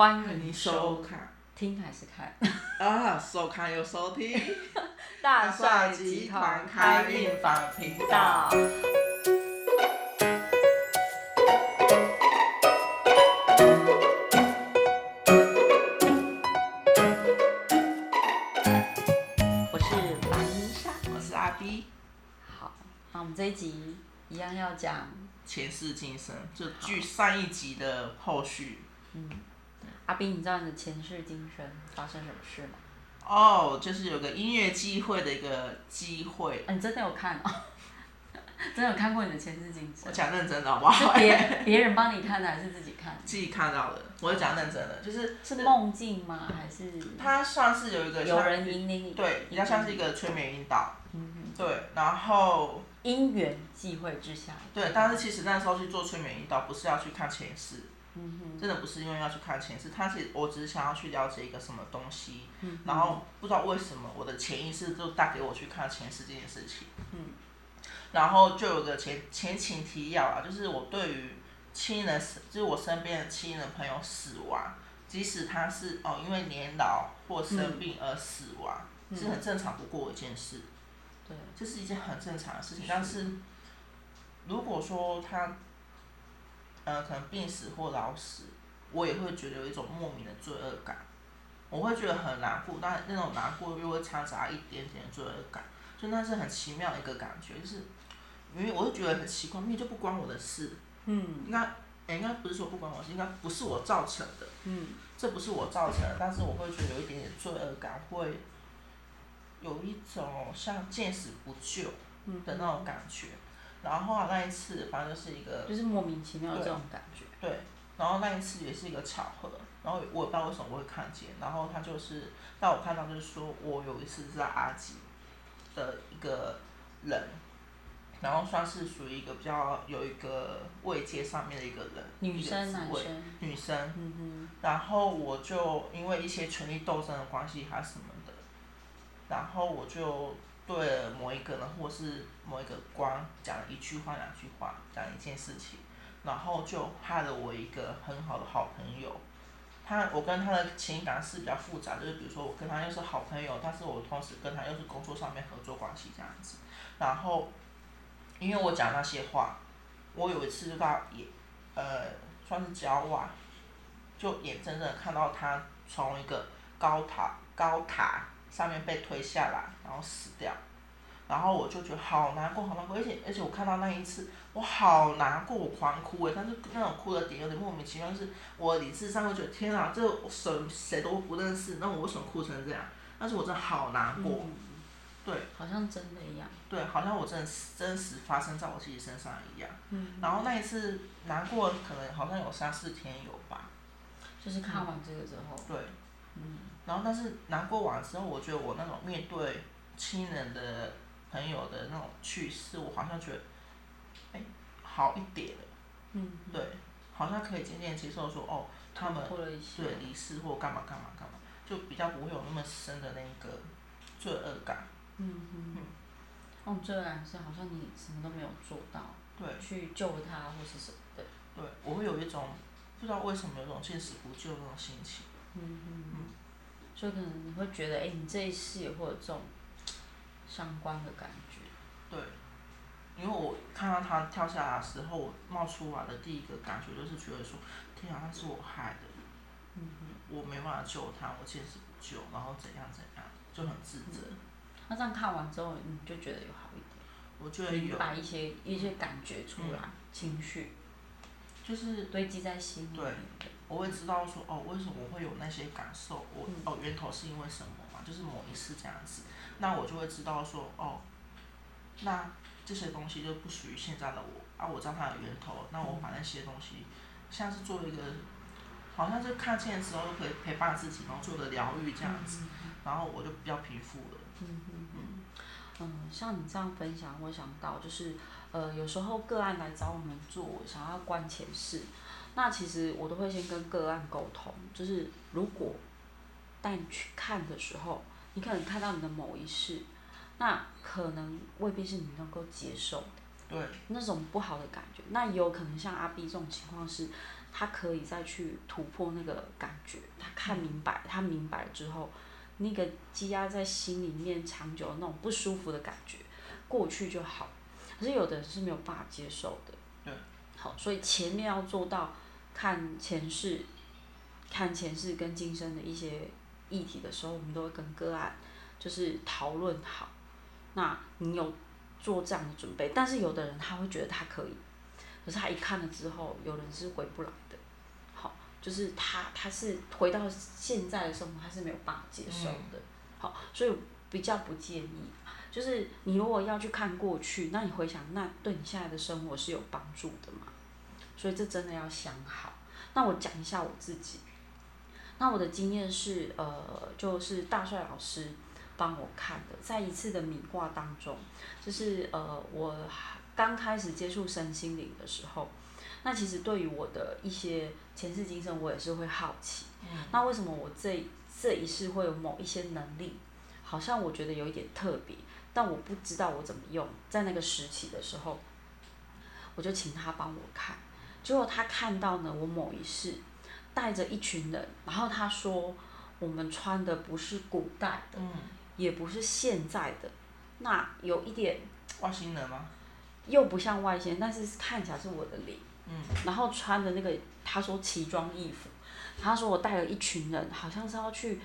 欢迎你收收看听还是看？啊，收看又收听 大帅集团开运房频道。我是蓝莎。我是阿 B，好，那我们这一集一样要讲，前世今生，就据上一集的后续。阿斌，你知道你的前世今生发生什么事吗？哦，就是有个音乐机会的一个机会，啊、你真的有看哦？真的有看过你的前世今生？我讲认真的好不好？别别人帮你看的，还是自己看？自己看到的，我就讲认真的，就是是梦境吗？还是它算是有一个有人引领你？对，比较像是一个催眠引导，嗯哼，对，然后因缘际会之下。对，但是其实那时候去做催眠引导，不是要去看前世，真的不是因为要去看前世，他其实我只是想要去了解一个什么东西，嗯然后不知道为什么我的潜意识就带给我去看前世这件事情，嗯，然后就有个前前情提要啊，就是我对于亲人死，就是我身边的亲人朋友死亡，即使他是哦因为年老或生病而死亡，嗯。是很正常不过一件事，对，这是一件很正常的事情，是。但是如果说他，呃，可能病死或老死，我也会觉得有一种莫名的罪恶感，我会觉得很难过，但那种难过又会掺杂一点点罪恶感，就那是很奇妙的一个感觉，就是，因为我就觉得很奇怪，明明就不关我的事，嗯。应该，诶应该不是说不关我的事，应该不是我造成的，嗯。这不是我造成的，但是我会觉得有一点点罪恶感，会有一种像见死不救嗯。的那种感觉。然后后来那一次，反正就是一个就是莫名其妙的这种感觉。对，然后那一次也是一个巧合，然后我也不知道为什么我会看见，然后他就是让我看到，就是说我有一次是在阿吉的一个人，然后算是属于一个比较有一个位阶上面的一个人，女生男生，女生，嗯然后我就因为一些权力斗争的关系还是什么的，然后我就对一个人或是某一个官讲一句话两句话，讲一件事情，然后就害了我一个很好的好朋友。他我跟他的情感是比较复杂，就是比如说我跟他又是好朋友，但是我同时跟他又是工作上面合作关系这样子。然后因为我讲那些话，我有一次就到也呃算是交往，就眼睁睁的看到他从一个高塔高塔上面被推下来，然后死掉。然后我就觉得好难过，好难过，而且而且我看到那一次，我好难过，我狂哭诶，但是那种哭的点有点莫名其妙，就是我理智上会觉得天啊，这谁谁都不认识，那我为什么哭成这样？但是我真的好难，过，嗯对好像真的一样。对，好像我真的是真实发生在我自己身上一样。嗯，然后那一次难过，可能好像有三四天有吧，就是看完这个之后，对。嗯然后但是难过完之后，我觉得我那种面对亲人的朋友的那种去世，我好像觉得，哎，好一点了，嗯，对，好像可以渐渐接受说，哦，他们对离世或干嘛干嘛干嘛，就比较不会有那么深的那个罪恶感，嗯嗯嗯。哦，这个感是好像你什么都没有做到，对。去救他或是什么的。对，我会有一种不知道为什么有一种见死不救的那种心情，嗯嗯嗯。所以可能你会觉得，哎、你这一世也会有这种相关的感觉。对，因为我看到他跳下来的时候，我冒出来的第一个感觉就是觉得说，天啊，那是我害的。嗯我没办法救他，我见死不救，然后怎样怎样，就很自责。那这样看完之后，你就觉得有好一点我觉得有，把一些一些感觉出来，情绪就是堆积在心里。对我会知道说，哦，为什么我会有那些感受？我、嗯哦，源头是因为什么嘛？就是某一次这样子，那我就会知道说，哦，那这些东西就不属于现在的我啊，我知道它的源头，那我把那些东西，像是做一个，好像是看见之后就可以陪伴自己，然后做个疗愈这样子，然后我就比较平复了。嗯嗯嗯，嗯，像你这样分享，我想到就是，呃，有时候个案来找我们做，想要关前世，那其实我都会先跟个案沟通，就是如果带你去看的时候，你可能看到你的某一世，那可能未必是你能够接受的。对，那种不好的感觉，那也有可能像阿 B 这种情况是，他可以再去突破那个感觉，他看明白，他明白了之后，那个积压在心里面长久的那种不舒服的感觉，过去就好。可是有的人是没有办法接受的。对。好，所以前面要做到看前世、看前世跟今生的一些议题的时候，我们都会跟个案就是讨论好。那你有做这样的准备？但是有的人他会觉得他可以，可是他一看了之后，有人是回不来的。好，就是他他是回到现在的生活，他是没有办法接受的。好，所以比较不建议。就是你如果要去看过去，那你回想，那对你现在的生活是有帮助的嘛？所以这真的要想好。那我讲一下我自己。那我的经验是，呃，就是大帅老师帮我看的，在一次的米卦当中，就是呃，我刚开始接触身心灵的时候，那其实对于我的一些前世今生，我也是会好奇。嗯。那为什么我这这一世会有某一些能力？好像我觉得有一点特别。但我不知道我怎么用，在那个时期的时候，我就请他帮我看，结果他看到呢，我某一世带着一群人，然后他说我们穿的不是古代的，也不是现在的，那有一点外星人吗？又不像外星人，但是看起来是我的脸，嗯然后穿的那个他说奇装异服，他说我带了一群人，好像是要去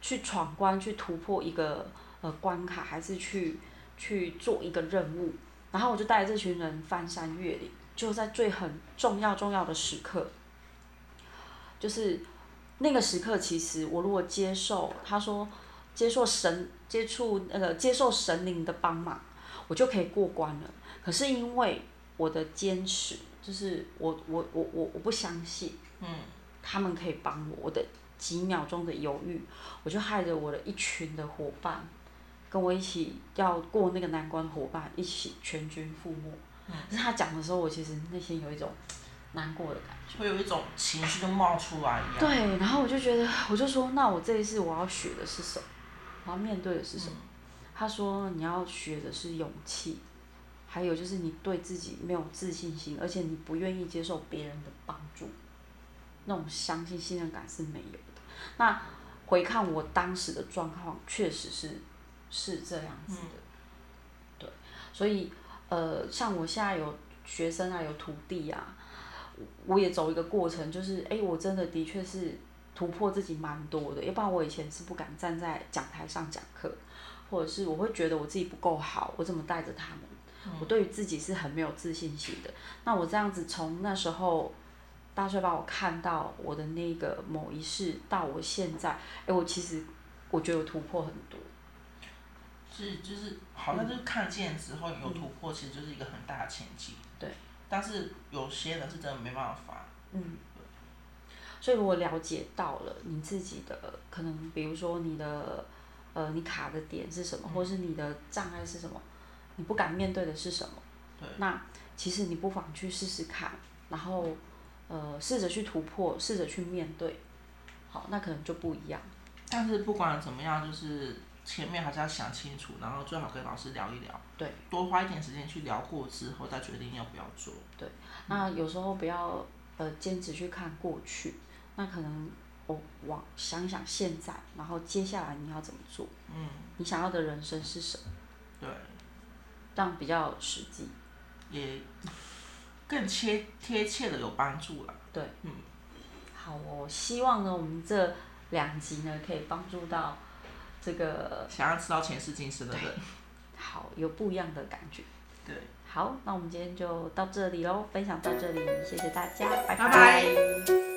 去闯关，去突破一个。呃，关卡还是去去做一个任务，然后我就带着这群人翻山越岭，就在最很重要重要的时刻，就是那个时刻，其实我如果接受他说接受神接触那个接受神灵的帮忙，我就可以过关了。可是因为我的坚持，就是我我我我我不相信，嗯，他们可以帮我，我的几秒钟的犹豫，我就害着我的一群的伙伴。跟我一起要过那个难关的伙伴一起全军覆没。嗯。是他讲的时候，我其实内心有一种难过的感觉。会有一种情绪就冒出来一样。对，然后我就觉得，我就说，那我这一次我要学的是什么？我要面对的是什么？他说，你要学的是勇气，还有就是你对自己没有自信心，而且你不愿意接受别人的帮助，那种相信信任感是没有的。那回看我当时的状况，确实是。是这样子的，对，所以呃，像我现在有学生啊，有徒弟啊，我也走一个过程，就是哎，我真的的确是突破自己蛮多的，要不然我以前是不敢站在讲台上讲课，或者是我会觉得我自己不够好，我怎么带着他们，我对于自己是很没有自信心的。那我这样子从那时候大帅把我看到我的那个某一世到我现在，哎，我其实我觉得我突破很多。是，就是好像就是看见之后有突破，其实就是一个很大的前进。对。但是有些人是真的没办法。嗯。所以如果了解到了你自己的可能，比如说你的呃，你卡的点是什么，或是你的障碍是什么，你不敢面对的是什么？对。那其实你不妨去试试看，然后呃，试着去突破，试着去面对，好，那可能就不一样。但是不管怎么样，就是。前面还是要想清楚，然后最好跟老师聊一聊，对，多花一点时间去聊过之后再决定要不要做。对，那有时候不要呃坚持去看过去，那可能我往想想现在，然后接下来你要怎么做？嗯，你想要的人生是什么？对，这样比较实际，也更切贴切的有帮助了。对，嗯，好，我希望呢，我们这两集呢可以帮助到。这个想要吃到前世今生的人，好有不一样的感觉。对，好，那我们今天就到这里喽，分享到这里，谢谢大家，拜拜。